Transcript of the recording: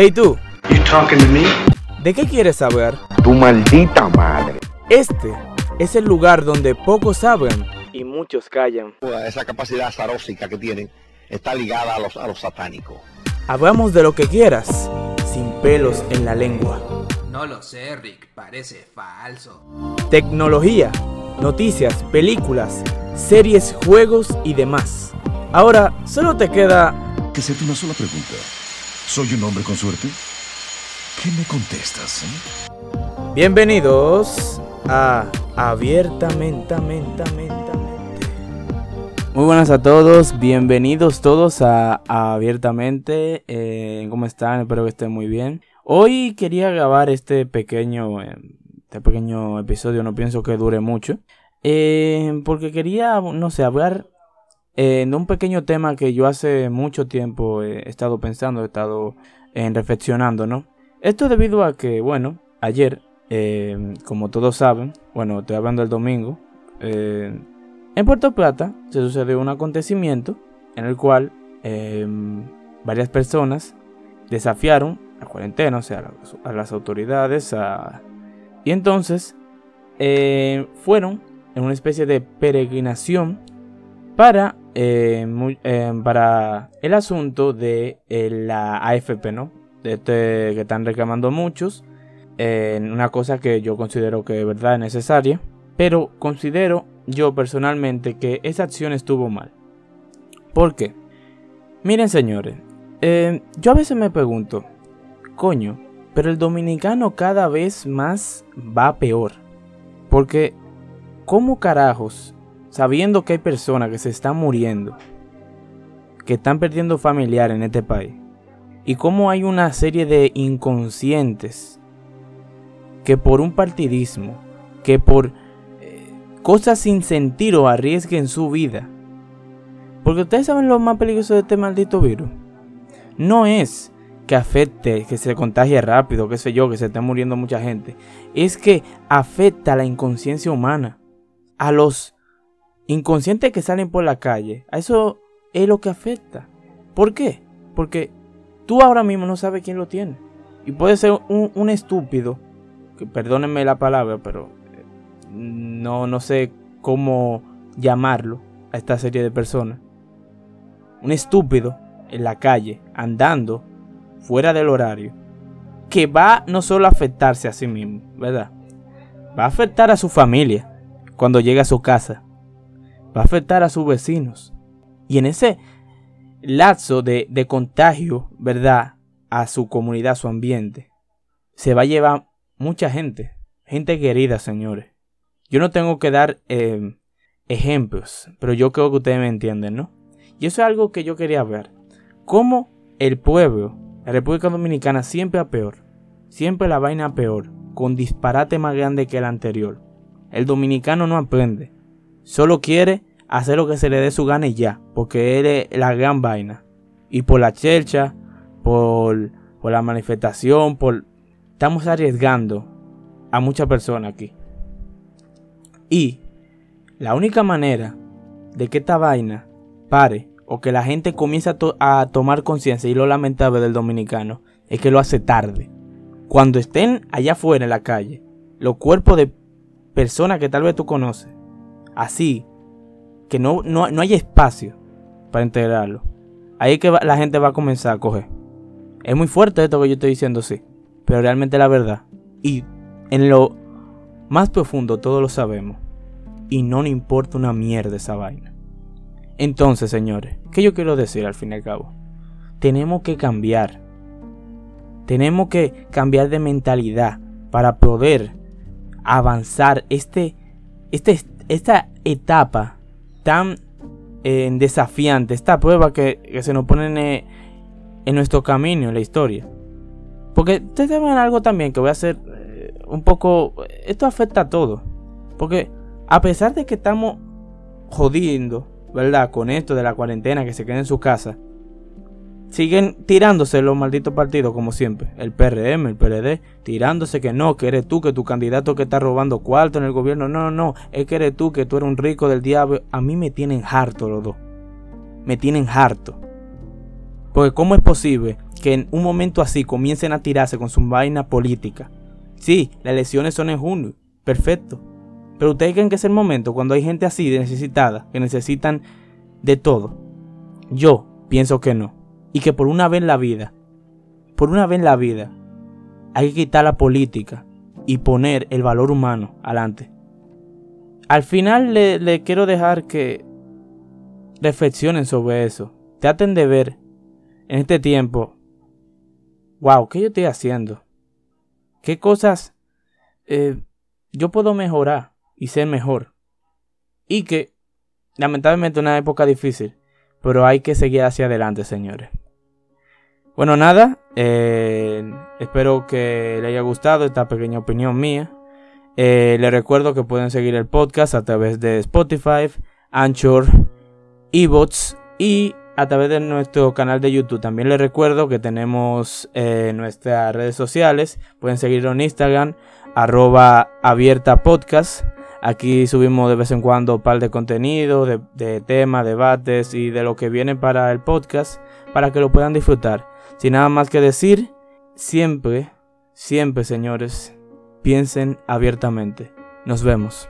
Hey tú, You talking to me? ¿de qué quieres saber? Tu maldita madre. Este es el lugar donde pocos saben y muchos callan. Esa capacidad zarósica que tienen está ligada a los, a los satánicos. Hablamos de lo que quieras, sin pelos en la lengua. No lo sé, Rick, parece falso. Tecnología, noticias, películas, series, juegos y demás. Ahora solo te queda que hacerte una sola pregunta. ¿Soy un hombre con suerte? ¿Qué me contestas? eh? bienvenidos a Abiertamente. mente, mente. Muy buenas a todos, bienvenidos todos a, a Abiertamente. Eh, ¿Cómo están? Espero que estén muy bien. Hoy quería grabar este pequeño, este pequeño episodio, no pienso que dure mucho. eh, porque quería, no sé, hablar eh, de un pequeño tema que yo hace mucho tiempo he estado pensando, he estado eh, reflexionando, ¿no? Esto debido a que, bueno, ayer, eh, como todos saben, bueno, estoy hablando del domingo, eh, en Puerto Plata se sucedió un acontecimiento en el cual eh, varias personas desafiaron la cuarentena, o sea, a las, a las autoridades, a- y entonces eh, fueron en una especie de peregrinación para, eh, eh, para el asunto de eh, la AFP, ¿no? Este que están reclamando muchos. una cosa que yo considero que de verdad es necesaria. Pero considero yo personalmente que esa acción estuvo mal. ¿Por qué? Miren señores, yo a veces me pregunto, coño, pero el dominicano cada vez más va peor. Porque, ¿cómo carajos sabiendo que hay personas que se están muriendo, que están perdiendo familiares en este país, y cómo hay una serie de inconscientes que por un partidismo, que por eh, cosas sin sentido arriesguen su vida. Porque ustedes saben lo más peligroso de este maldito virus. No es que afecte, que se contagie rápido, qué sé yo, que se esté muriendo mucha gente. Es que afecta a la inconsciencia humana. A los inconscientes que salen por la calle. A eso es lo que afecta. ¿Por qué? Porque tú ahora mismo no sabes quién lo tiene. Y puede ser un, un estúpido, que perdónenme la palabra, pero eh, no, no sé cómo llamarlo a esta serie de personas. Un estúpido en la calle, andando fuera del horario, que va no solo a afectarse a sí mismo, ¿verdad? Va a afectar a su familia cuando llegue a su casa va a afectar a sus vecinos. Y en ese lapso de, contagio, ¿verdad? A su comunidad, a su ambiente, se va a llevar mucha gente. Gente querida, señores. Yo no tengo que dar eh, ejemplos, pero yo creo que ustedes me entienden, ¿no? Y eso es algo que yo quería ver. Cómo el pueblo, la República Dominicana, siempre a peor. Siempre la vaina peor. Con disparate más grande que el anterior. El dominicano no aprende. Solo quiere hacer lo que se le dé su gana y ya. Porque él es la gran vaina. Y por la chelcha, por, por la manifestación, por... Estamos arriesgando a muchas personas aquí. Y la única manera de que esta vaina pare o que la gente comience a, a tomar conciencia y lo lamentable del dominicano es que lo hace tarde. Cuando estén allá afuera en la calle, los cuerpos de personas que tal vez tú conoces, así, que no, no, no hay espacio para integrarlo. Ahí es que la gente va a comenzar a coger. Es muy fuerte esto que yo estoy diciendo, sí, pero realmente la verdad. Y en lo más profundo todos lo sabemos. Y no nos importa una mierda esa vaina. Entonces, señores, ¿qué yo quiero decir al fin y al cabo? Tenemos que cambiar. Tenemos que cambiar de mentalidad para poder avanzar este, este, esta etapa tan eh, desafiante, esta prueba que, se nos pone en, eh, en nuestro camino, en la historia. Porque ustedes saben algo también que voy a hacer eh, un poco... Esto afecta a todo. Porque a pesar de que estamos jodiendo, ¿verdad? Con esto de la cuarentena, que se queden en su casa. Siguen tirándose los malditos partidos como siempre. El PRM, el PRD, tirándose que no, que eres tú, que tu candidato que está robando cuarto en el gobierno. No, no, no. Es que eres tú, que tú eres un rico del diablo. A mí me tienen harto los dos. Me tienen harto. Porque ¿cómo es posible que en un momento así comiencen a tirarse con su vaina política. Sí, las elecciones son en junio, perfecto. Pero ustedes creen que es el momento cuando hay gente así necesitada, que necesitan de todo. Yo pienso que no. Y que por una vez en la vida, por una vez en la vida, hay que quitar la política y poner el valor humano adelante. Al final le, quiero dejar que reflexionen sobre eso. Traten de ver en este tiempo, wow, ¿qué yo estoy haciendo? ¿Qué cosas eh, yo puedo mejorar y ser mejor? Y que, lamentablemente, una época difícil, pero hay que seguir hacia adelante, señores. Bueno, nada, eh, espero que le haya gustado esta pequeña opinión mía. Eh, les recuerdo que pueden seguir el podcast a través de Spotify, Anchor, Ebots y a través de nuestro canal de YouTube. También les recuerdo que tenemos eh, nuestras redes sociales. Pueden seguirlo en Instagram, arroba. Aquí subimos de vez en cuando un par de contenido, de, de temas, debates y de lo que viene para el podcast para que lo puedan disfrutar. Sin nada más que decir, siempre, siempre señores, piensen abiertamente. Nos vemos.